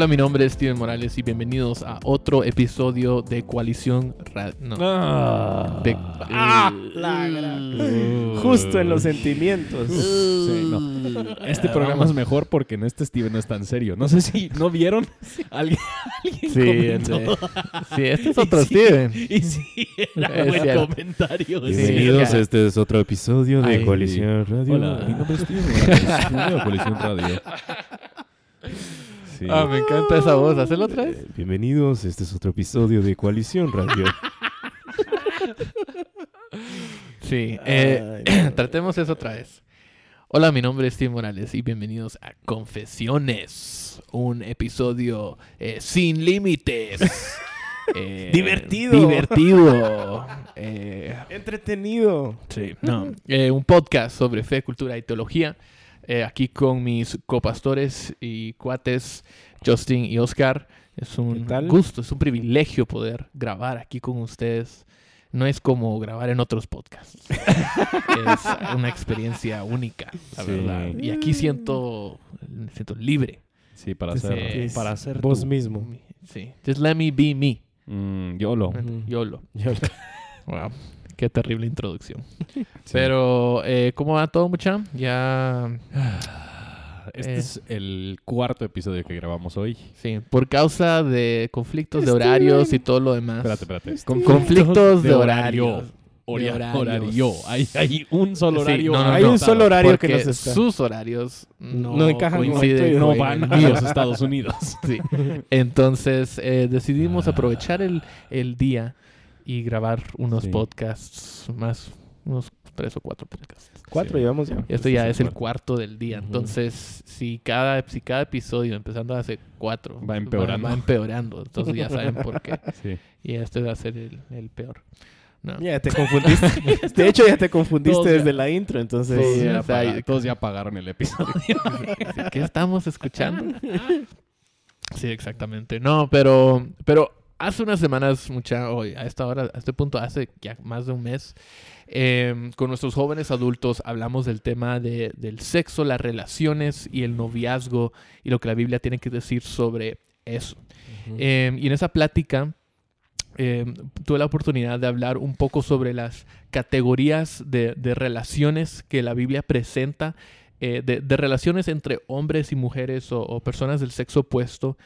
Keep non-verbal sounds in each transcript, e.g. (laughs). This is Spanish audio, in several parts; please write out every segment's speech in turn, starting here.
Hola, mi nombre es Steven Morales y bienvenidos a otro episodio de Coalición Radio. No. Ah. De- Ah. La gran- Uh. Justo en los sentimientos. Sí, no. Este programa es mejor porque en este Steven no es tan serio. No sé si no vieron. (laughs) Alguien, alguien Sí, comentó. este, sí, este es (laughs) otro Y sí, Steven. Y sí, era Es buen cierto. comentario. Sí, Bienvenidos, ya. este es otro episodio de Ay. Coalición Radio. Hola, mi nombre es Steven Morales, bienvenido a Coalición Radio. (laughs) Sí. Ah, me encanta esa voz. ¿Hacelo otra vez? Eh, Bienvenidos, este es otro episodio de Coalición Radio. (laughs) Sí. eh, Ay, (clears throat) no. tratemos eso otra vez. Hola, mi nombre es Steven Morales y bienvenidos a Confesiones, un episodio eh, sin límites. (laughs) Eh, Divertido. Divertido. (laughs) Eh, Entretenido. Sí, no. Eh, un podcast sobre fe, cultura y teología. Eh, aquí con mis copastores y cuates, Justin y Oscar. Es un gusto, es un privilegio poder grabar aquí con ustedes. No es como grabar en otros podcasts. es una experiencia única, la Sí. verdad. Y aquí siento, me siento libre. Sí, para ser, para ser Vos tú. mismo. Sí. Just let me be me. Mm, YOLO. Ujú. YOLO. Yo- (laughs) Wow. Qué terrible introducción. (laughs) Sí. Pero, eh, ¿cómo va todo, mucha? Ya Este Eh. es el cuarto episodio que grabamos hoy. Sí, por causa de conflictos de horarios y todo lo demás. Espérate, espérate. Con conflictos de, de horario. horario. Horario. Hay, hay un solo Sí, horario. no, no, Hay no. un solo horario que nos está. sus horarios no, No encajan coinciden no van a (laughs) los Estados Unidos. Sí. Entonces eh, decidimos aprovechar el, el día y grabar unos Sí. podcasts más, unos tres o cuatro podcasts. Cuatro Sí. llevamos ya. Esto Este ya es el cuarto del día. Entonces, si cada, si cada episodio, empezando hace cuatro, Va empeorando. Va, empeorando. Entonces ya saben por qué. (laughs) Sí. Y este va a ser el, el peor. No. Ya te confundiste. (laughs) de hecho, ya te confundiste Todos ya- desde la intro, entonces. Todos, ya ya está, paga- ya- todos ya (laughs) pagaron el episodio. ¿Qué estamos escuchando? Sí, exactamente. No, pero, pero hace unas semanas, mucha, hoy, a esta hora, a este punto, hace ya más de un mes, eh, con nuestros jóvenes adultos hablamos del tema de- del sexo, las relaciones y el noviazgo y lo que la Biblia tiene que decir sobre eso. Ujú. Eh, y en esa plática eh, tuve la oportunidad de hablar un poco sobre las categorías de, de relaciones que la Biblia presenta, eh, de, de relaciones entre hombres y mujeres o, o personas del sexo opuesto,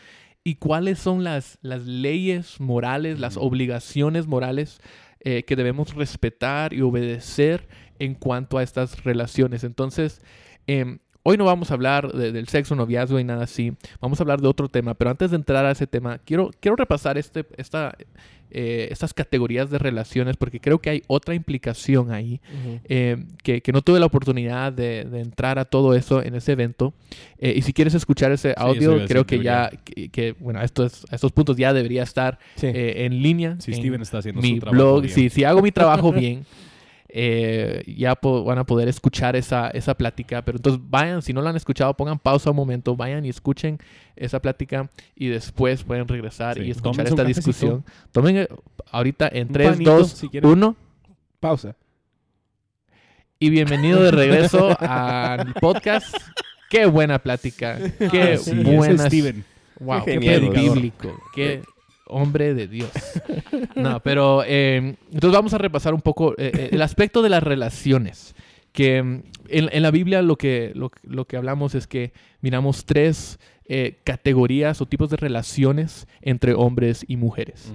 y cuáles son las, las leyes morales, las obligaciones morales eh, que debemos respetar y obedecer en cuanto a estas relaciones. Entonces, em, Hoy no vamos a hablar de- del sexo, noviazgo y nada así. Vamos a hablar de otro tema. Pero antes de entrar a ese tema, quiero, quiero repasar este, esta, eh, estas categorías de relaciones porque creo que hay otra implicación ahí eh, que, que no tuve la oportunidad de, de entrar a todo eso en ese evento. Eh, y si quieres escuchar ese audio, creo que ya, que, que, bueno, a estos, estos puntos ya debería estar Sí. eh, en línea. Si en Steven está haciendo mi su trabajo blog. bien. Si hago mi trabajo bien, (laughs) eh, ya van a poder escuchar esa, esa plática. Pero entonces vayan, si no lo han escuchado, pongan pausa un momento, vayan y escuchen esa plática y después pueden regresar Sí, y escuchar esta cafecito. discusión. Tomen eh, ahorita en Un 3, panito, 2, si quieren. 1 Pausa. y bienvenido de regreso (laughs) al podcast. Qué buena plática. Qué Ah, sí, buena. Steven. Wow, Qué qué, bíblico. Qué hombre de Dios. No, pero eh, entonces vamos a repasar un poco eh, eh, el aspecto de las relaciones. Que mm, en, la Biblia lo que, lo que hablamos es que miramos tres eh, categorías o tipos de relaciones entre hombres y mujeres.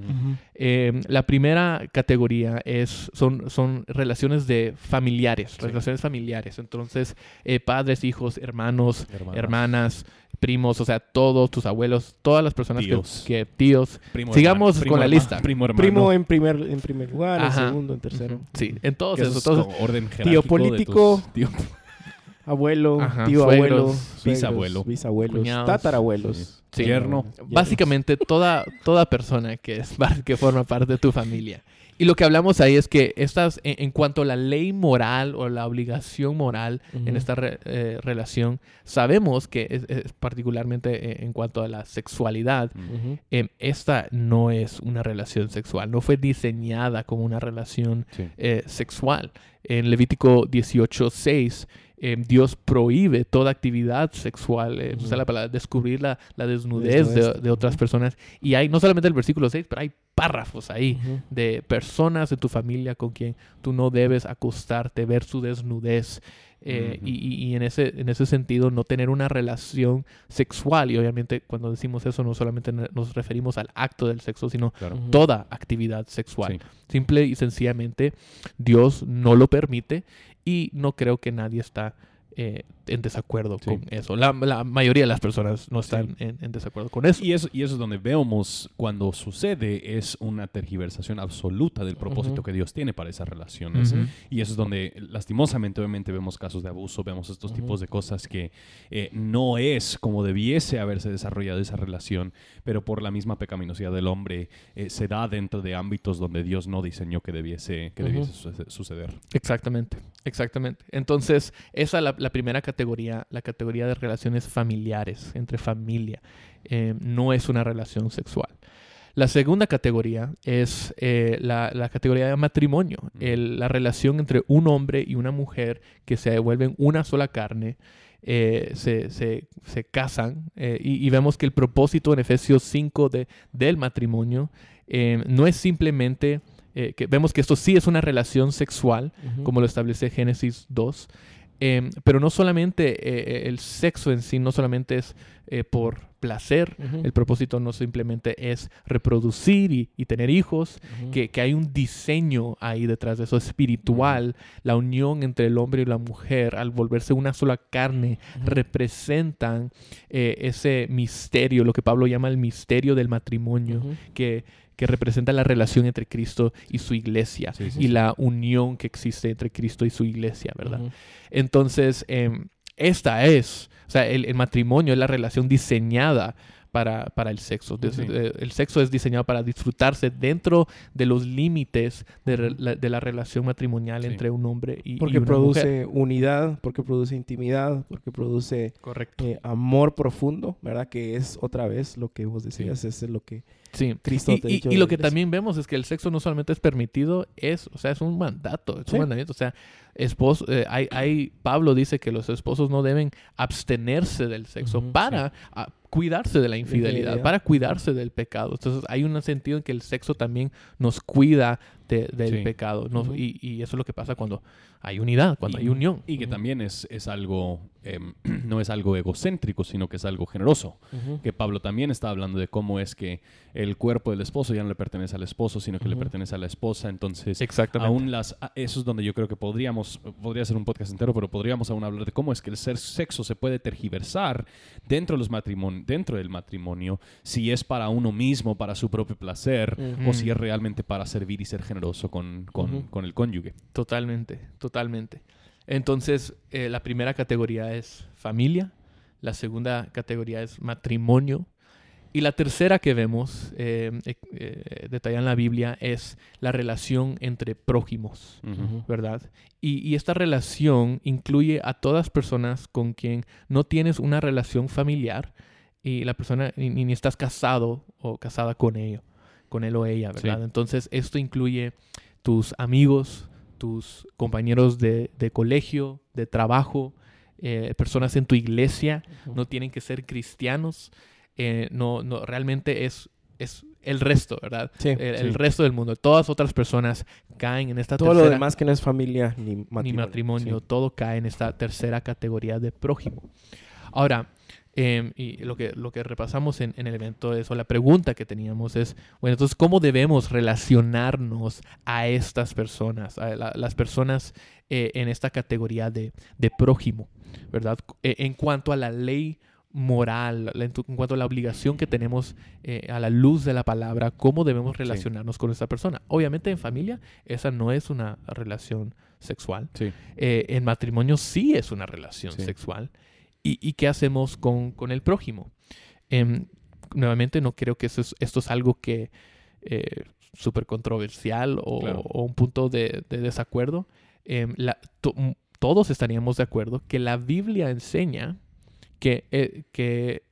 Eh, la primera categoría es, son, son relaciones de familiares, Sí. relaciones familiares. Entonces, eh, padres, hijos, hermanos, Hermanas. hermanas, primos, o sea, todos tus abuelos, todas las personas que- Tíos. Que, tíos. Primo Sigamos hermano, con primo la hermano, lista. Primo hermano. Primo en primer, en primer lugar, Ajá. en segundo, en tercero. Sí, eso esos. es Entonces, como orden Tío jerárquico de político. tus- tío- Abuelo, Ajá, tío suegros, abuelo, suegros, bisabuelo, bisabuelos, cuñados. tatarabuelos. Sí. yerno. básicamente toda, toda persona que, es, (laughs) que forma parte de tu familia. Y lo que hablamos ahí es que estas, en, en cuanto a la ley moral o la obligación moral en esta re- eh, relación, sabemos que es, es particularmente eh, en cuanto a la sexualidad, em, esta no es una relación sexual, no fue diseñada como una relación Sí. eh, sexual. En Levítico 18:6 eh, Dios prohíbe toda actividad sexual, eh, usa la palabra descubrir la, la desnudez de, de otras personas. Y hay no solamente el versículo 6, pero hay párrafos ahí de personas de tu familia con quien tú no debes acostarte, ver su desnudez. eh, y, y- y en, ese, en ese sentido, no tener una relación sexual. Y obviamente, cuando decimos eso, no solamente nos referimos al acto del sexo, sino Claro. Toda actividad sexual. Sí. Simple y sencillamente, Dios no lo permite y no creo que nadie está eh, en desacuerdo Sí. con eso. La, la mayoría de las personas no están en, en desacuerdo con eso. Y eso, y eso es donde vemos cuando sucede es una tergiversación absoluta del propósito que Dios tiene para esas relaciones. Y eso es donde, lastimosamente, obviamente vemos casos de abuso, vemos estos tipos de cosas que eh, no es como debiese haberse desarrollado esa relación, pero por la misma pecaminosidad del hombre eh, se da dentro de ámbitos donde Dios no diseñó que debiese, que debiese suce- suceder. Exactamente, exactamente. Entonces, esa es la, la primera categoría, la categoría de relaciones familiares, entre familia. Eh, no es una relación sexual. La segunda categoría es eh, la, la categoría de matrimonio, el- la relación entre un hombre y una mujer que se vuelven una sola carne, eh, se, se- se casan eh, y, y vemos que el propósito en Efesios 5 de, del matrimonio no es simplemente, que vemos que esto sí es una relación sexual, como lo establece Génesis 2. Eh, pero no solamente eh, el sexo en sí, no solamente es eh, por placer, el propósito no simplemente es reproducir y, y tener hijos, que, que hay un diseño ahí detrás de eso espiritual, la unión entre el hombre y la mujer al volverse una sola carne, representan eh, ese misterio, lo que Pablo llama el misterio del matrimonio, que, que representa la relación entre Cristo y su iglesia Sí, sí, y la unión que existe entre Cristo y su iglesia, ¿verdad? Entonces, em, esta es, o sea, el, el matrimonio es la relación diseñada para, para el sexo. Sí. eh, el sexo es diseñado para disfrutarse dentro de los límites de, la, de la relación matrimonial Sí. entre un hombre y, y Porque una produce mujer. unidad, porque produce intimidad, porque produce Correcto. eh, amor profundo, ¿verdad? Que es otra vez lo que vos decías, es lo que Sí. Cristo Y, te y- dicho y lo que también vemos es que el sexo no solamente es permitido, es, o sea, es un mandato, es Sí. un mandamiento. O sea, esposo, eh, hay, hay- Pablo dice que los esposos no deben abstenerse del sexo para ah, cuidarse de la infidelidad, infidelidad. para cuidarse del pecado. Entonces, hay un sentido en que el sexo también nos cuida de- del Sí. pecado. y, y eso es lo que pasa cuando hay unidad, cuando Y- hay unión. Y que también es, es algo, em, (clears throat) no es algo egocéntrico, sino que es algo generoso. Que Pablo también está hablando de cómo es que el cuerpo del esposo ya no le pertenece al esposo, sino que le pertenece a la esposa. Entonces, Exactamente. aún las, a- eso es donde yo creo que podríamos, podría ser un podcast entero, pero podríamos aún hablar de cómo es que el ser sexo se puede tergiversar dentro, de los matrimon- dentro del matrimonio, si es para uno mismo, para su propio placer, o si es realmente para servir y ser generoso con, con- Ujú. con el cónyuge. Totalmente, totalmente. Entonces, eh, la primera categoría es familia, la segunda categoría es matrimonio y la tercera que vemos eh, eh, eh, detallada en la Biblia es la relación entre prójimos. ¿verdad? Y, y esta relación incluye a todas personas con quien no tienes una relación familiar y la persona ni, ni estás casado o casada con ello, con él o ella, ¿verdad? Sí. Entonces, esto incluye tus amigos, tus compañeros de, de colegio, de trabajo, eh, personas en tu iglesia, no tienen que ser cristianos, eh, no, no, realmente es, es el resto, ¿verdad? Sí, el, resto del mundo, todas otras personas caen en esta Todo lo tercera demás que no es familia ni matrimonio. ni matrimonio, Sí. todo cae en esta tercera categoría de prójimo. Ahora, em, y lo que, lo que repasamos en, en el evento es, o la pregunta que teníamos es, bueno, entonces, ¿cómo debemos relacionarnos a estas personas, a la- las personas eh, en esta categoría de, de prójimo, ¿verdad? Eh, en cuanto a la ley moral, en, tu- en cuanto a la obligación que tenemos eh, a la luz de la palabra, cómo debemos relacionarnos con esta persona. Obviamente en familia esa no es una relación sexual. Sí. En matrimonio sí es una relación Sí. sexual. ¿Y, y qué hacemos con, con el prójimo? Em, nuevamente no creo que eso es- esto es algo que eh, súper controversial o, Claro. o un punto de, de desacuerdo. Em, la- to- m- todos estaríamos de acuerdo que la Biblia enseña que, eh, que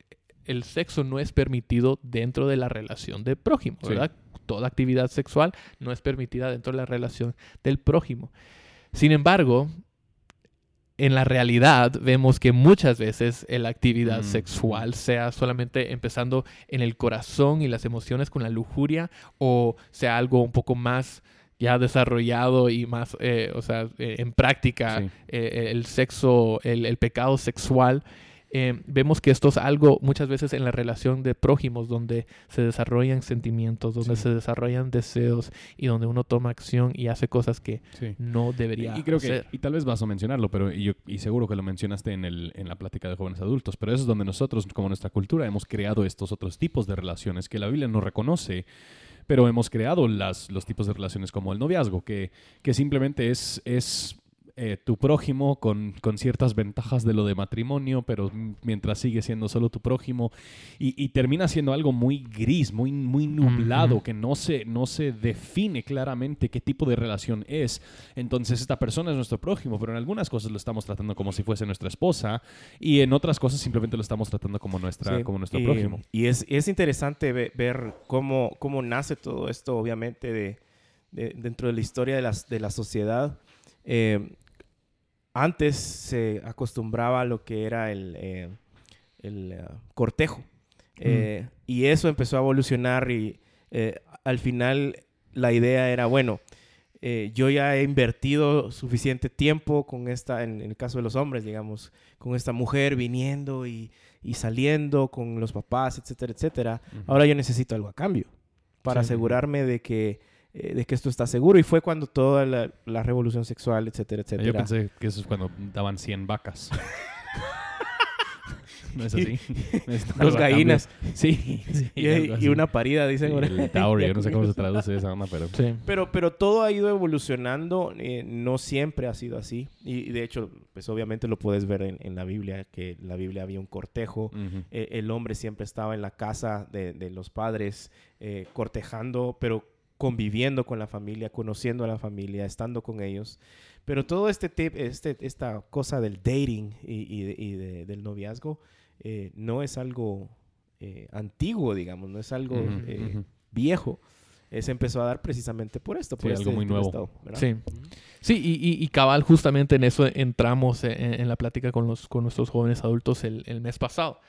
el sexo no es permitido dentro de la relación del prójimo, Sí. ¿verdad? Toda actividad sexual no es permitida dentro de la relación del prójimo. Sin embargo, en la realidad vemos que muchas veces la actividad Mm, sexual, sea solamente empezando en el corazón y las emociones con la lujuria, o sea algo un poco más ya desarrollado y más, eh, o sea, eh, en práctica, Sí. eh, el sexo, el, el pecado sexual, eh, vemos que esto es algo muchas veces en la relación de prójimos, donde se desarrollan sentimientos, donde Sí. se desarrollan deseos y donde uno toma acción y hace cosas que Sí. no debería Y creo que, hacer. y tal vez vas a mencionarlo, pero y, yo- y seguro que lo mencionaste en, el, en la plática de jóvenes adultos, pero eso es donde nosotros, como nuestra cultura, hemos creado estos otros tipos de relaciones que la Biblia no reconoce, pero hemos creado las, los tipos de relaciones como el noviazgo, que, que simplemente es, es eh, tu prójimo con, con ciertas ventajas de lo de matrimonio, pero mientras sigue siendo solo tu prójimo, y, y termina siendo algo muy gris, muy, muy nublado, que no se, no se define claramente qué tipo de relación es. Entonces esta persona es nuestro prójimo, pero en algunas cosas lo estamos tratando como si fuese nuestra esposa y en otras cosas simplemente lo estamos tratando como, nuestra, Sí, como nuestro y, prójimo. Y es, es interesante ve- ver cómo, cómo nace todo esto, obviamente, de, de- dentro de la historia de, las, de la sociedad. Eh, antes se acostumbraba a lo que era el, eh, el eh, cortejo. Eh, Y eso empezó a evolucionar y eh, al final la idea era, bueno, yo ya he invertido suficiente tiempo con esta, en, en el caso de los hombres, digamos, con esta mujer viniendo y, y saliendo con los papás, etcétera, etcétera. Ahora yo necesito algo a cambio para Sí. asegurarme de que, eh, de que esto está seguro. Y fue cuando toda la, la revolución sexual, etcétera, etcétera. Yo pensé que eso es cuando daban 100 vacas. (laughs) ¿No es así? (laughs) Dos gallinas Sí, (laughs) sí, y, algo así. y una parida, dicen. El dowry, Ya yo no sé cómo se traduce esa onda, pero... Sí. Pero, pero todo ha ido evolucionando, eh, no siempre ha sido así. Y, y de hecho, pues obviamente lo puedes ver en, en la Biblia, que en la Biblia había un cortejo. Eh, el hombre siempre estaba en la casa de, de los padres, eh, cortejando, pero conviviendo con la familia, conociendo a la familia, estando con ellos. Pero todo este tip, este, esta cosa del dating y, y de- y de- del noviazgo eh, no es algo eh, antiguo, digamos, no es algo eh, viejo. Eh, se empezó a dar precisamente por esto, por Sí, este algo muy nuevo. estado. Sí. Sí, y, y- y cabal, justamente en eso entramos en, en la plática con, los, con nuestros jóvenes adultos el, el mes pasado.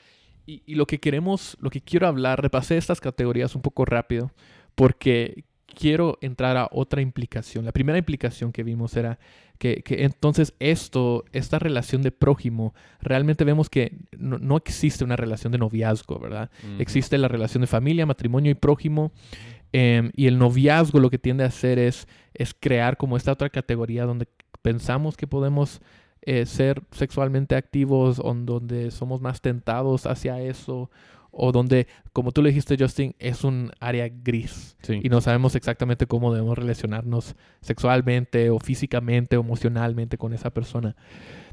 Y, y lo que queremos, lo que quiero hablar, repasé estas categorías un poco rápido, porque quiero entrar a otra implicación. La primera implicación que vimos era que, que entonces esto, esta relación de prójimo, realmente vemos que no, no existe una relación de noviazgo, ¿verdad? Existe la relación de familia, matrimonio y prójimo. em, y el noviazgo lo que tiende a hacer es, es crear como esta otra categoría donde pensamos que podemos eh, ser sexualmente activos o donde somos más tentados hacia eso o donde, como tú le dijiste, Justin, es un área gris Sí. y no sabemos exactamente cómo debemos relacionarnos sexualmente o físicamente o emocionalmente con esa persona.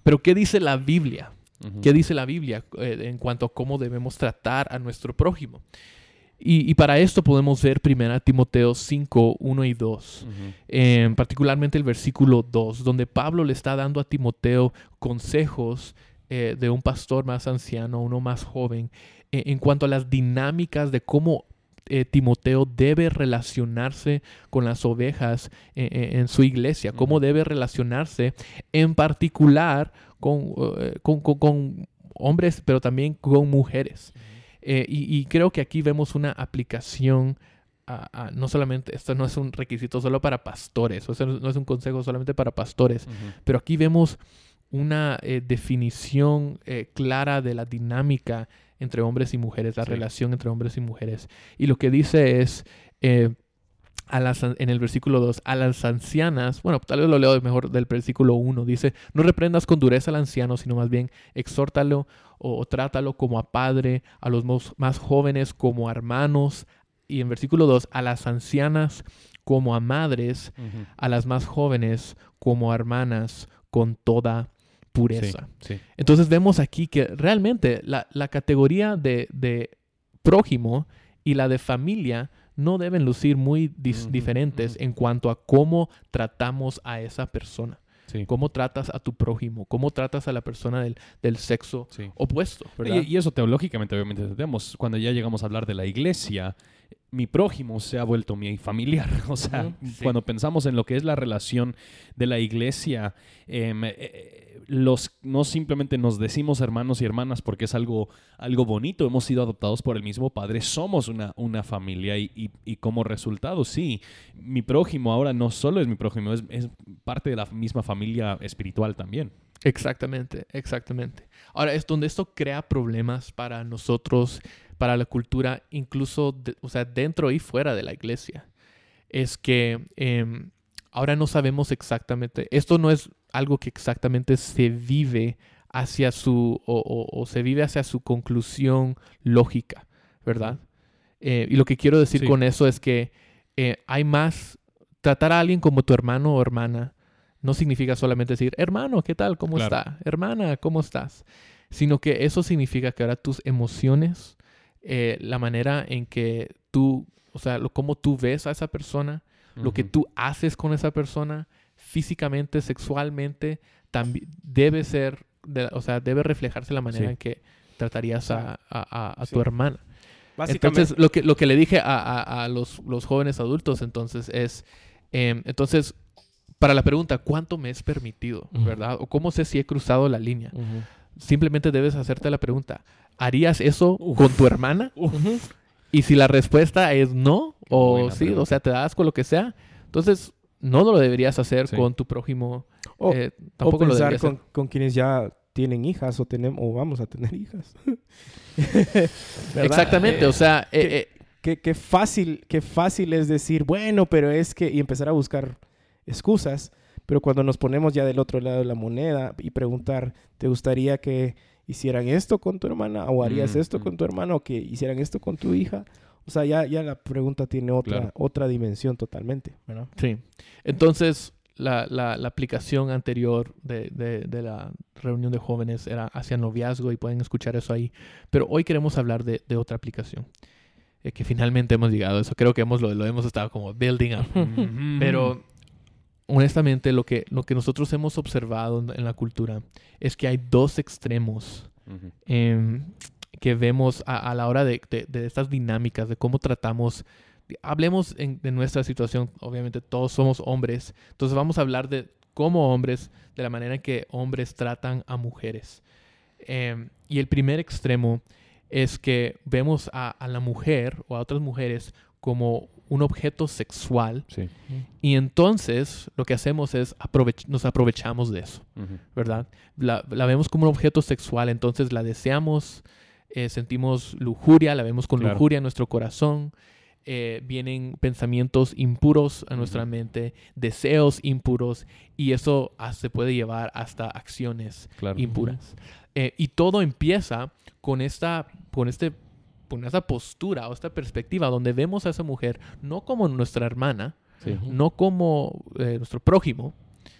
Pero ¿qué dice la Biblia? Ujú. ¿Qué dice la Biblia eh, en cuanto a cómo debemos tratar a nuestro prójimo? Y, y para esto podemos ver 1 Timoteo 5, 1 y 2, Ujú. eh, particularmente el versículo 2, donde Pablo le está dando a Timoteo consejos eh, de un pastor más anciano, uno más joven, eh, en cuanto a las dinámicas de cómo eh, Timoteo debe relacionarse con las ovejas eh, en su iglesia, cómo debe relacionarse en particular con, con, con- con hombres, pero también con mujeres. Y, y creo que aquí vemos una aplicación, a- a- no solamente, esto no es un requisito solo para pastores, o sea, no es un consejo solamente para pastores, pero aquí vemos una eh, definición eh, clara de la dinámica entre hombres y mujeres, la Sí. relación entre hombres y mujeres. Y lo que dice es, eh, a las, an- en el versículo 2, a las ancianas, bueno, tal vez lo leo mejor del versículo 1, dice, no reprendas con dureza al anciano, sino más bien exhórtalo o, o trátalo como a padre, a los más jóvenes como a hermanos. Y en versículo 2, a las ancianas como a madres, a las más jóvenes como a hermanas con toda pureza. Sí, sí. Entonces vemos aquí que realmente la, la categoría de, de prójimo y la de familia no deben lucir muy dis- diferentes en cuanto a cómo tratamos a esa persona. Sí. cómo tratas a tu prójimo, cómo tratas a la persona del, del sexo opuesto, ¿verdad? Y, y eso teológicamente, obviamente, entendemos. Cuando ya llegamos a hablar de la iglesia, mi prójimo se ha vuelto mi familiar. (laughs) O sea, cuando pensamos en lo que es la relación de la iglesia, em, eh, eh, los, no simplemente nos decimos hermanos y hermanas porque es algo, algo bonito, hemos sido adoptados por el mismo Padre, somos una, una familia y, y- como resultado, sí, mi prójimo ahora no solo es mi prójimo, es, es parte de la misma familia espiritual también. Exactamente, exactamente. Ahora, es donde esto crea problemas para nosotros, para la cultura, incluso, o sea, dentro y fuera de la iglesia. Es que em, ahora no sabemos exactamente, esto no es algo que exactamente se vive hacia su, o, o- o se vive hacia su conclusión lógica, ¿verdad? Eh, y lo que quiero decir Sí. con eso es que eh, hay más, tratar a alguien como tu hermano o hermana no significa solamente decir, hermano, ¿qué tal? ¿Cómo Claro. está? Hermana, ¿cómo estás? Sino que eso significa que ahora tus emociones, eh, la manera en que tú, o sea, lo, cómo tú ves a esa persona, lo que tú haces con esa persona, físicamente, sexualmente, también debe ser, de- o sea, debe reflejarse la manera Sí. en que tratarías a, a- a- a Sí. tu hermana. Entonces, lo que, lo que le dije a, los, los jóvenes adultos entonces es, em, entonces, para la pregunta, ¿cuánto me es permitido? ¿Verdad? O cómo sé si he cruzado la línea. Simplemente debes hacerte la pregunta, ¿harías eso con tu hermana? Y si la respuesta es no, o Buena sí, o sea, te das con lo que sea, entonces no lo deberías hacer Sí. con tu prójimo. O, eh, tampoco pensar deberías con, hacer. con quienes ya tienen hijas o tenemos o vamos a tener hijas. (laughs) Exactamente, Eh, o sea, eh, eh, qué, qué fácil, qué fácil es decir, bueno, pero es que, y empezar a buscar excusas, pero cuando nos ponemos ya del otro lado de la moneda y preguntar, ¿te gustaría que hicieran esto con tu hermana? ¿O harías Mm, esto mm. con tu hermano? ¿O que hicieran esto con tu hija? O sea, ya, ya la pregunta tiene otra, Claro. otra dimensión totalmente, ¿verdad? Sí. Entonces, la, la- la aplicación anterior de, de- de la reunión de jóvenes era hacia noviazgo y pueden escuchar eso ahí. Pero hoy queremos hablar de, de otra aplicación. eh, que finalmente hemos llegado a eso. Creo que hemos, lo, lo hemos estado como building up. (laughs) Pero honestamente lo que, lo que nosotros hemos observado en, en la cultura es que hay dos extremos Ujú. em, que vemos a, a la hora de, de- de estas dinámicas, de cómo tratamos. Hablemos en- de nuestra situación, obviamente todos somos hombres, entonces vamos a hablar de cómo hombres, de la manera en que hombres tratan a mujeres. Em, y el primer extremo es que vemos a, a la mujer o a otras mujeres como un objeto sexual Sí. y entonces lo que hacemos es aprovech- nos aprovechamos de eso. Ujú. ¿verdad? La, la vemos como un objeto sexual, entonces la deseamos, eh, sentimos lujuria, la vemos con Claro. lujuria en nuestro corazón, eh, vienen pensamientos impuros a nuestra mente, deseos impuros, y eso se puede llevar hasta acciones Claro. impuras. Eh, y todo empieza con esta, con este con esta postura o esta perspectiva donde vemos a esa mujer no como nuestra hermana, Sí. no como eh, nuestro prójimo,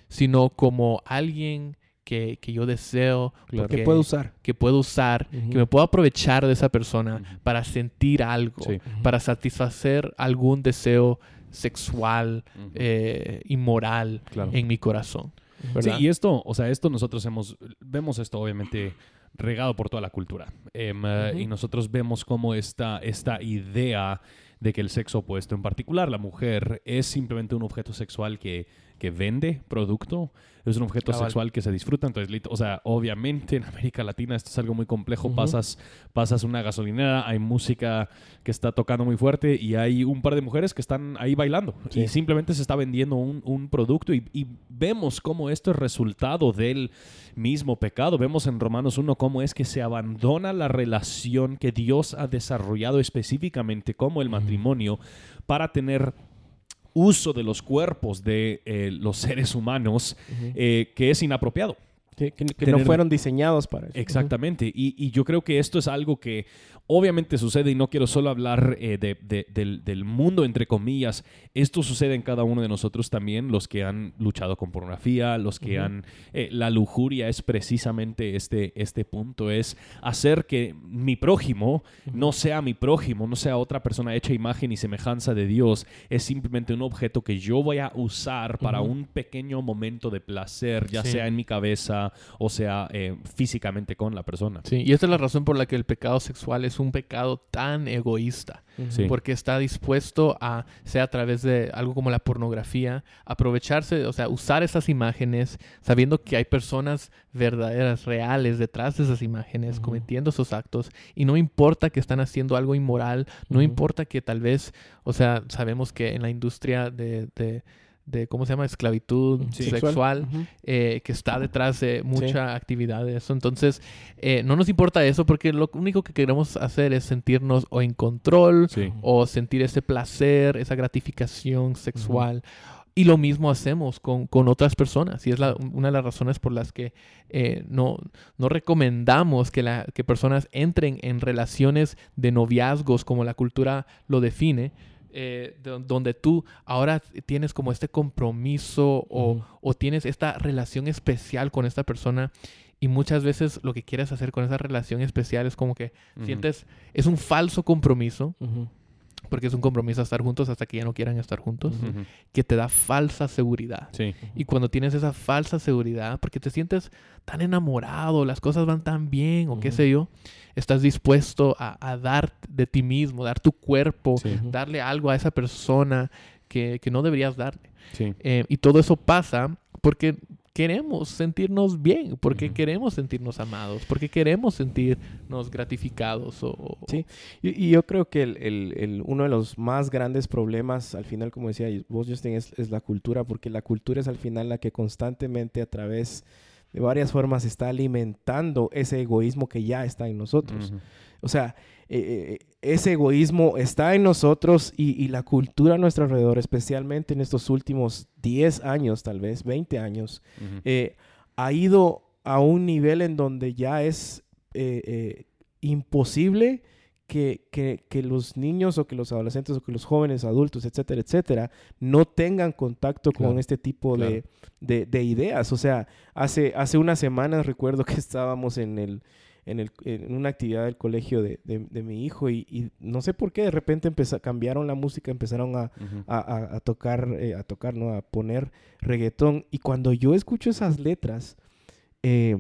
sino como alguien que, que yo deseo, Claro. Que puedo usar. que puedo usar, que me puedo aprovechar de esa persona para sentir algo, Sí. para satisfacer algún deseo sexual, eh, inmoral Claro. en mi corazón. Sí, y esto, o sea, esto nosotros hemos, vemos esto obviamente regado por toda la cultura. Em, eh. Y nosotros vemos cómo esta, esta idea de que el sexo opuesto, en particular la mujer, es simplemente un objeto sexual que, que vende producto, es un objeto Cabal. sexual que se disfruta. Entonces, o sea, obviamente en América Latina esto es algo muy complejo. Ujú. pasas, pasas una gasolinera, hay música que está tocando muy fuerte y hay un par de mujeres que están ahí bailando. Sí. Y simplemente se está vendiendo un, un producto y, y vemos cómo esto es resultado del mismo pecado. Vemos en Romanos 1 cómo es que se abandona la relación que Dios ha desarrollado específicamente como el matrimonio para tener uso de los cuerpos de eh, los seres humanos eh, que es inapropiado. Que, que- que Tener- no fueron diseñados para eso. Exactamente. Y, y yo creo que esto es algo que obviamente sucede y no quiero solo hablar eh, de- de- del, del mundo, entre comillas. Esto sucede en cada uno de nosotros también, los que han luchado con pornografía, los que han... eh, la lujuria es precisamente este, este punto, es hacer que mi prójimo no sea mi prójimo, no sea otra persona hecha imagen y semejanza de Dios, es simplemente un objeto que yo voy a usar para un pequeño momento de placer, ya Sí. sea en mi cabeza o sea eh, físicamente con la persona. Sí, y esta es la razón por la que el pecado sexual es un pecado tan egoísta. Sí. Porque está dispuesto a, sea a través de algo como la pornografía, aprovecharse, o sea, usar esas imágenes, sabiendo que hay personas verdaderas, reales detrás de esas imágenes, cometiendo esos actos, y no importa que están haciendo algo inmoral, no importa que tal vez, o sea, sabemos que en la industria de, de, de ¿cómo se llama? Esclavitud Sí. sexual, eh, que está detrás de mucha actividad de eso. Entonces, eh, no nos importa eso porque lo único que queremos hacer es sentirnos o en control Sí. o sentir ese placer, esa gratificación sexual. Y lo mismo hacemos con, con otras personas. Y es la- una de las razones por las que eh, no, no recomendamos que, la, que personas entren en relaciones de noviazgos como la cultura lo define. Eh, do- donde tú ahora tienes como este compromiso o, o tienes esta relación especial con esta persona y muchas veces lo que quieres hacer con esa relación especial es como que sientes, es un falso compromiso. Porque es un compromiso estar juntos hasta que ya no quieran estar juntos, que te da falsa seguridad. Sí. Y cuando tienes esa falsa seguridad, porque te sientes tan enamorado, las cosas van tan bien, o qué sé yo, estás dispuesto a, a dar de ti mismo, dar tu cuerpo, Sí. Darle algo a esa persona que, que no deberías darle. Sí. Eh, y todo eso pasa porque queremos sentirnos bien, porque queremos sentirnos amados, porque queremos sentirnos gratificados. O, o- Sí. Y, y yo creo que el, el- el- uno de los más grandes problemas, al final, como decía vos, Justin, es, es la cultura, porque la cultura es al final la que constantemente a través de varias formas está alimentando ese egoísmo que ya está en nosotros. O sea, eh, eh, ese egoísmo está en nosotros y, y la cultura a nuestro alrededor, especialmente en estos últimos 10 años, tal vez 20 años, eh, ha ido a un nivel en donde ya es eh, eh, imposible que, que- que los niños o que los adolescentes o que los jóvenes, adultos, etcétera, etcétera, no tengan contacto con este tipo de, de- de ideas. O sea, hace, hace unas semanas recuerdo que (laughs) estábamos en el... En, el- en una actividad del colegio de, de- de mi hijo y, y no sé por qué de repente empeza- cambiaron la música, empezaron a, Ujú. a, a- a tocar, eh, a tocar, ¿no? A poner reggaetón. Y cuando yo escucho esas letras, eh,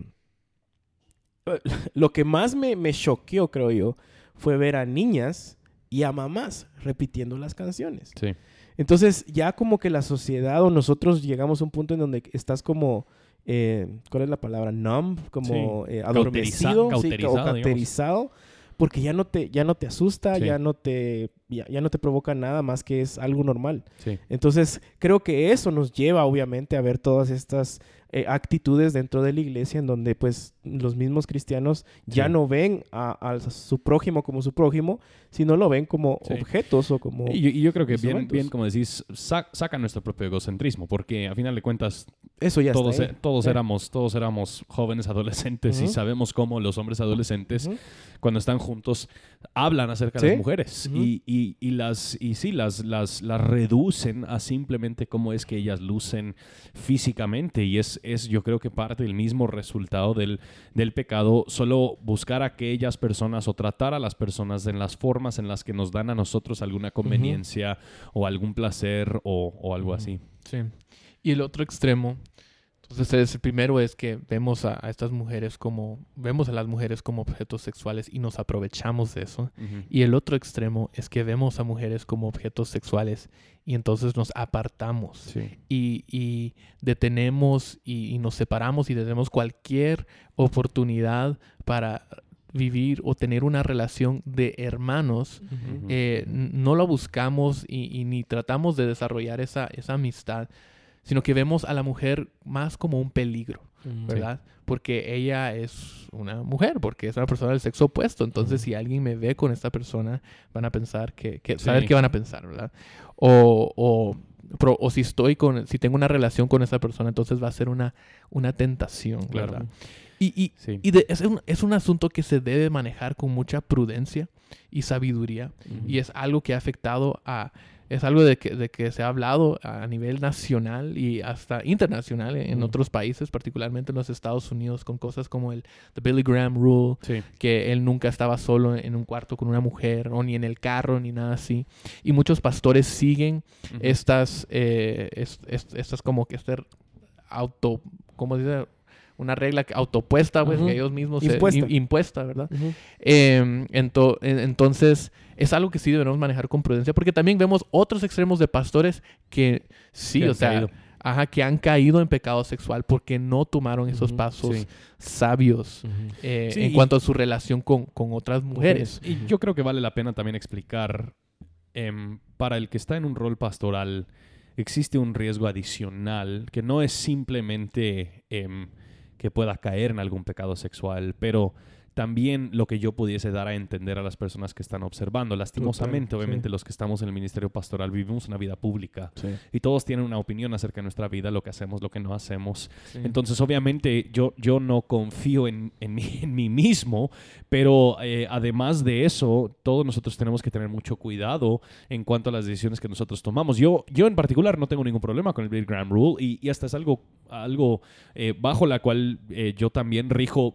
lo que más me, me choqueó, creo yo, fue ver a niñas y a mamás repitiendo las canciones. Sí. Entonces, ya como que la sociedad o nosotros llegamos a un punto en donde estás como, eh, ¿cuál es la palabra? Numb, como eh, Cauteriza- adormecido, sí, cauterizado, o cauterizado, porque ya no te, ya no te asusta, Sí. ya no te, ya, ya no te provoca nada más que es algo normal. Sí. Entonces, creo que eso nos lleva obviamente a ver todas estas eh, actitudes dentro de la iglesia en donde pues los mismos cristianos ya Sí. no ven a, a su prójimo como su prójimo, sino lo ven como Sí. objetos o como... Y yo, y yo creo que bien, bien, como decís, sa- saca nuestro propio egocentrismo, porque a final de cuentas Eso ya todos, está e- todos Sí. éramos, todos éramos jóvenes adolescentes y sabemos cómo los hombres adolescentes cuando están juntos hablan acerca de las mujeres. Y, y- y las y sí las, las las reducen a simplemente cómo es que ellas lucen físicamente. Y es, es yo creo que parte del mismo resultado del, del pecado solo buscar a aquellas personas o tratar a las personas en las formas en las que nos dan a nosotros alguna conveniencia o algún placer o, o algo así. Sí. Y el otro extremo, entonces es, el primero es que vemos a, a estas mujeres como, vemos a las mujeres como objetos sexuales y nos aprovechamos de eso. Y el otro extremo es que vemos a mujeres como objetos sexuales y entonces nos apartamos sí y, y detenemos y, y nos separamos y detenemos cualquier oportunidad para vivir o tener una relación de hermanos. Eh, no la buscamos y, y ni tratamos de desarrollar esa, esa amistad, sino que vemos a la mujer más como un peligro. Ujú. ¿verdad? Porque ella es una mujer, porque es una persona del sexo opuesto. Entonces, Ujú. si alguien me ve con esta persona, van a pensar que, que Sí. saber qué van a pensar, ¿verdad? O, o pro- o si estoy con, si tengo una relación con esa persona, entonces va a ser una, una tentación, Claro. ¿verdad? Y, y, Sí. y de- es, un, es un asunto que se debe manejar con mucha prudencia y sabiduría. Y es algo que ha afectado a... Es algo de que, de que se ha hablado a nivel nacional y hasta internacional en, otros países, particularmente en los Estados Unidos, con cosas como el The Billy Graham Rule, Sí. que él nunca estaba solo en un cuarto con una mujer, o ni en el carro, ni nada así. Y muchos pastores siguen estas, eh, es- es- estas como que ser auto, ¿cómo se dice? Una regla que- autopuesta, pues, que ellos mismos se- Impuesta. im- impuesta, ¿verdad? Em, ento- en- entonces, es algo que sí debemos manejar con prudencia, porque también vemos otros extremos de pastores que sí, Que o han sea, caído. ajá, que han caído en pecado sexual porque no tomaron esos pasos sí. sabios eh, Sí, en y- cuanto a su relación con, con otras mujeres. Y yo creo que vale la pena también explicar, em, para el que está en un rol pastoral, existe un riesgo adicional que no es simplemente em, que pueda caer en algún pecado sexual, pero también lo que yo pudiese dar a entender a las personas que están observando. Lastimosamente, Total, obviamente, sí. los que estamos en el ministerio pastoral vivimos una vida pública Sí. y todos tienen una opinión acerca de nuestra vida, lo que hacemos, lo que no hacemos. Sí. Entonces, obviamente, yo, yo no confío en, en, mí, en mí mismo, pero eh, además de eso, todos nosotros tenemos que tener mucho cuidado en cuanto a las decisiones que nosotros tomamos. Yo, yo en particular no tengo ningún problema con el Bill Graham Rule y, y hasta es algo, algo eh, bajo la cual eh, yo también rijo.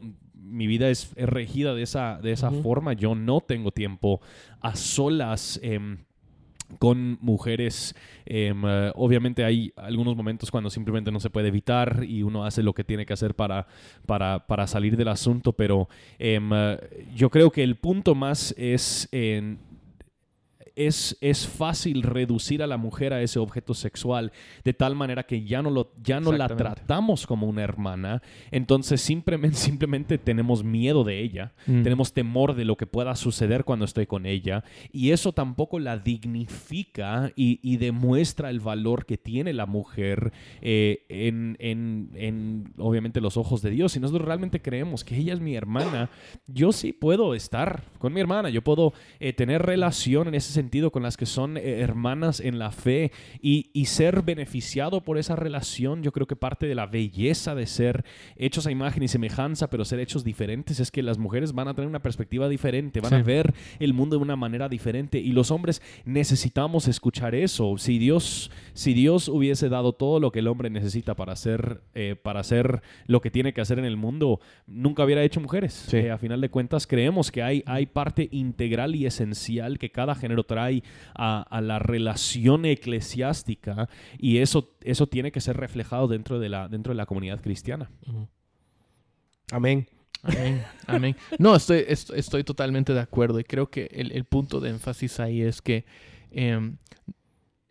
Mi vida es, es regida de esa, de esa forma. Yo no tengo tiempo a solas. em, con mujeres. Em, eh, obviamente hay algunos momentos cuando simplemente no se puede evitar y uno hace lo que tiene que hacer para, para, para salir del asunto, pero em, eh, yo creo que el punto más es en... Es, es fácil reducir a la mujer a ese objeto sexual de tal manera que ya no, lo, ya no la tratamos como una hermana. Entonces simplemente, (laughs) simplemente tenemos miedo de ella. Mm. Tenemos temor de lo que pueda suceder cuando estoy con ella. Y eso tampoco la dignifica y, y demuestra el valor que tiene la mujer eh, en, en- en, obviamente, los ojos de Dios. Si nosotros realmente creemos que ella es mi hermana, yo sí puedo estar con mi hermana. Yo puedo eh, tener relación en ese sentido con las que son eh, hermanas en la fe y, y ser beneficiado por esa relación. Yo creo que parte de la belleza de ser hechos a imagen y semejanza, pero ser hechos diferentes, es que las mujeres van a tener una perspectiva diferente, van a Sí. ver el mundo de una manera diferente y los hombres necesitamos escuchar eso. Si Dios, si Dios hubiese dado todo lo que el hombre necesita para hacer, eh, para hacer lo que tiene que hacer en el mundo, nunca hubiera hecho mujeres. Sí. Eh, a final de cuentas, creemos que hay, hay parte integral y esencial que cada género trae a, a la relación eclesiástica y eso, eso tiene que ser reflejado dentro de la, dentro de la comunidad cristiana. Amén. Amén, amén. No, estoy, est- estoy totalmente de acuerdo y creo que el, el punto de énfasis ahí es que em,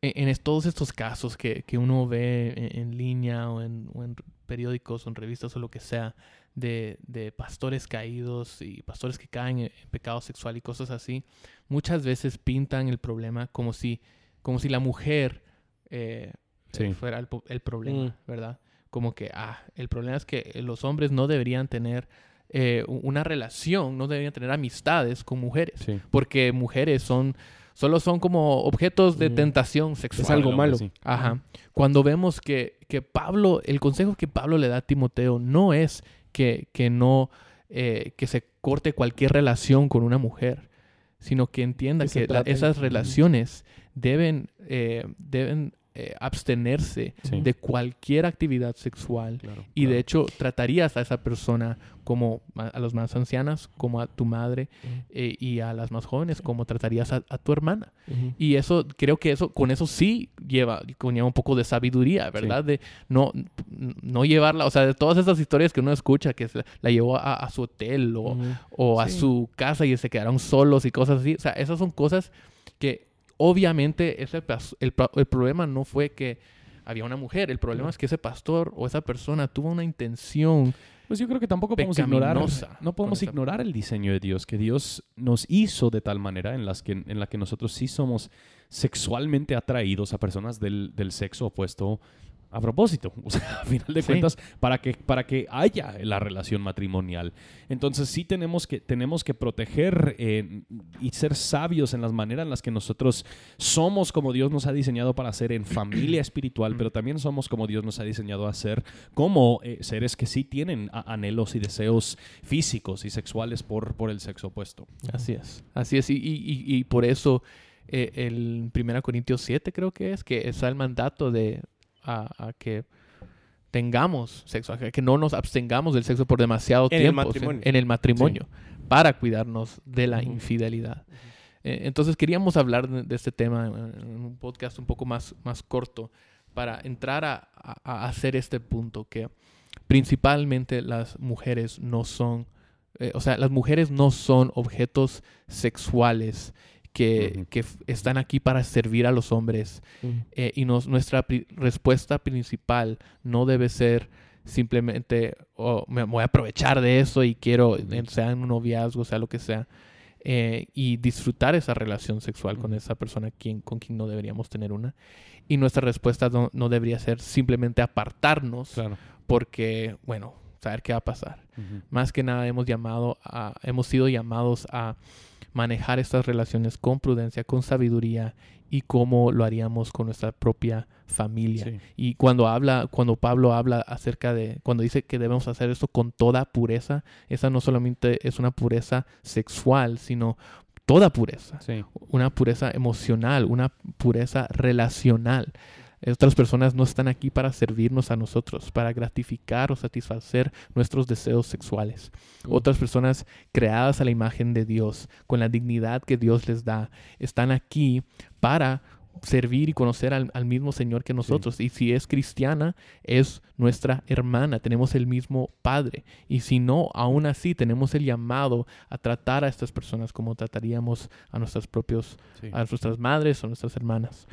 en, en todos estos casos que, que uno ve en, en línea o en, o en periódicos o en revistas o lo que sea de, de pastores caídos y pastores que caen en, pecado sexual y cosas así, muchas veces pintan el problema como si, como si la mujer eh, Sí. fuera el, problema, Mm. ¿verdad? Como que, ah, el problema es que los hombres no deberían tener eh, una relación, no deberían tener amistades con mujeres, Sí. porque mujeres son, solo son como objetos de Mm. tentación sexual. Es algo malo. sí. Ajá. Cuando vemos que, que Pablo, el consejo que Pablo le da a Timoteo no es que, que no, eh, que se corte cualquier relación con una mujer, sino que entienda Que la- esas relaciones deben, eh, deben eh, abstenerse Sí. de cualquier actividad sexual. Claro, Y de claro. hecho, tratarías a esa persona como a, a las más ancianas, como a tu madre, eh, y a las más jóvenes, como tratarías a, a tu hermana. Ujú. Y eso, creo que eso, con eso sí lleva, conlleva un poco de sabiduría, ¿verdad? De no, no llevarla, o sea, de todas esas historias que uno escucha, que se- la llevó a, a su hotel o, Ujú. o a Sí. su casa y se quedaron solos y cosas así. O sea, esas son cosas que obviamente ese el, pro- el problema no fue que había una mujer, el problema es que ese pastor o esa persona tuvo una intención. Pues yo creo que tampoco podemos ignorar, no podemos ignorar el diseño de Dios, que Dios nos hizo de tal manera en, las que, en la que nosotros sí somos sexualmente atraídos a personas del, del sexo opuesto a propósito, (laughs) o sea, a final de Sí. cuentas, para que, para que haya la relación matrimonial. Entonces sí tenemos que, tenemos que proteger eh, y ser sabios en las maneras en las que nosotros somos como Dios nos ha diseñado para ser en familia (clears throat) espiritual, pero también somos como Dios nos ha diseñado a ser como eh, seres que sí tienen anhelos y deseos físicos y sexuales por, por el sexo opuesto. Así es. Así es. Y, y- y- y por eso eh, el 1 Corintios 7 creo que es, que está el mandato de a, a que tengamos sexo, a que no nos abstengamos del sexo por demasiado En tiempo en el matrimonio para cuidarnos de la infidelidad. Eh, entonces queríamos hablar de, de este tema en, en un podcast un poco más, más corto para entrar a, a- a hacer este punto que principalmente las mujeres no son, eh, o sea, las mujeres no son objetos sexuales que, están aquí para servir a los hombres eh, y nos- nuestra pri- respuesta principal no debe ser simplemente, oh, me voy a aprovechar de eso y quiero, sea en un noviazgo, sea lo que sea, eh, y disfrutar esa relación sexual con esa persona quien, con quien no deberíamos tener una. Y nuestra respuesta no, no debería ser simplemente apartarnos Claro. porque, bueno, saber qué va a pasar. Más que nada hemos llamado a, hemos sido llamados a manejar estas relaciones con prudencia, con sabiduría y cómo lo haríamos con nuestra propia familia. Sí. Y cuando habla, cuando Pablo habla acerca de, cuando dice que debemos hacer esto con toda pureza, esa no solamente es una pureza sexual, sino toda pureza Sí. una pureza emocional, una pureza relacional. Otras personas no están aquí para servirnos a nosotros, para gratificar o satisfacer nuestros deseos sexuales. Otras personas creadas a la imagen de Dios, con la dignidad que Dios les da, están aquí para servir y conocer al, al mismo Señor que nosotros. Y si es cristiana, es nuestra hermana, tenemos el mismo Padre. Y si no, aún así tenemos el llamado a tratar a estas personas como trataríamos a nuestras propios, Sí. a nuestras madres o nuestras hermanas.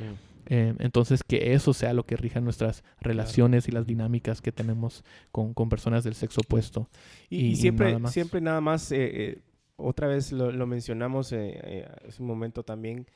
Eh, entonces, que eso sea lo que rija nuestras relaciones y las dinámicas que tenemos con, con personas del sexo opuesto. Y, Y- y y siempre, nada más. siempre nada más, eh, eh, otra vez lo, lo mencionamos eh, hace un momento también,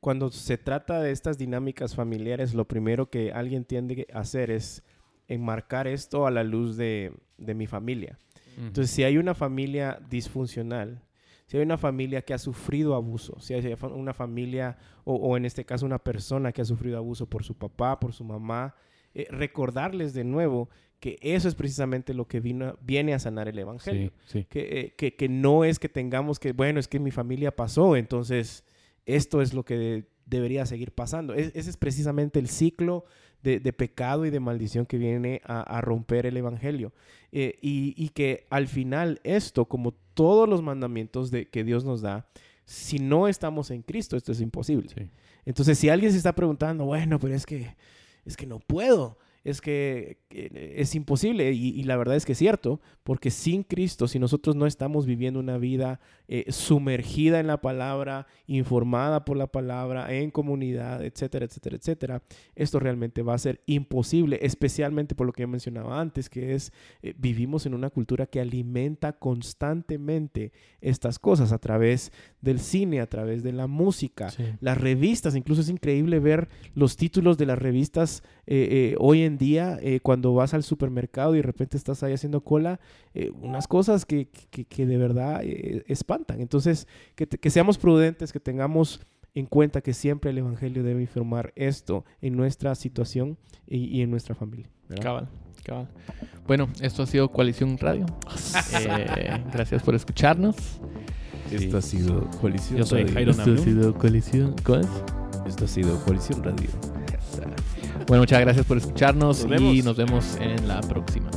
cuando se trata de estas dinámicas familiares, lo primero que alguien tiende que hacer es enmarcar esto a la luz de, de mi familia. Entonces, si hay una familia disfuncional, si hay una familia que ha sufrido abuso, si hay una familia, o, o en este caso una persona que ha sufrido abuso por su papá, por su mamá, eh, recordarles de nuevo que eso es precisamente lo que vino, viene a sanar el Evangelio. Sí, sí. Que, eh, que, que no es que tengamos que, bueno, es que mi familia pasó, entonces esto es lo que de- debería seguir pasando. Es- ese es precisamente el ciclo de, de pecado y de maldición que viene a, a romper el Evangelio. Eh, y, y que al final esto, como todos los mandamientos de, que Dios nos da, si no estamos en Cristo, esto es imposible. Sí. Entonces, si alguien se está preguntando, bueno, pero es que, es que no puedo, es que, es imposible, y, y la verdad es que es cierto, porque sin Cristo, si nosotros no estamos viviendo una vida eh, sumergida en la palabra, informada por la palabra, en comunidad, etcétera, etcétera, etcétera, esto realmente va a ser imposible, especialmente por lo que yo mencionaba antes, que es, eh, vivimos en una cultura que alimenta constantemente estas cosas a través del cine, a través de la música, Sí. las revistas, incluso es increíble ver los títulos de las revistas eh, eh, hoy en día eh, cuando vas al supermercado y de repente estás ahí haciendo cola, eh, unas cosas que, que- que de verdad eh, espantan. Entonces, que, te- que seamos prudentes, que tengamos en cuenta que siempre el Evangelio debe informar esto en nuestra situación y, y en nuestra familia. ¿verdad? Cabal, cabal. Bueno, esto ha sido Coalición Radio. (laughs) Eh, gracias por escucharnos. Esto ha sido Coalición Yo soy Radio. Jairo Esto ha sido Coalición. ¿Cómo es? Esto ha sido Coalición Radio. Bueno, muchas gracias por escucharnos Nos y nos vemos en la próxima.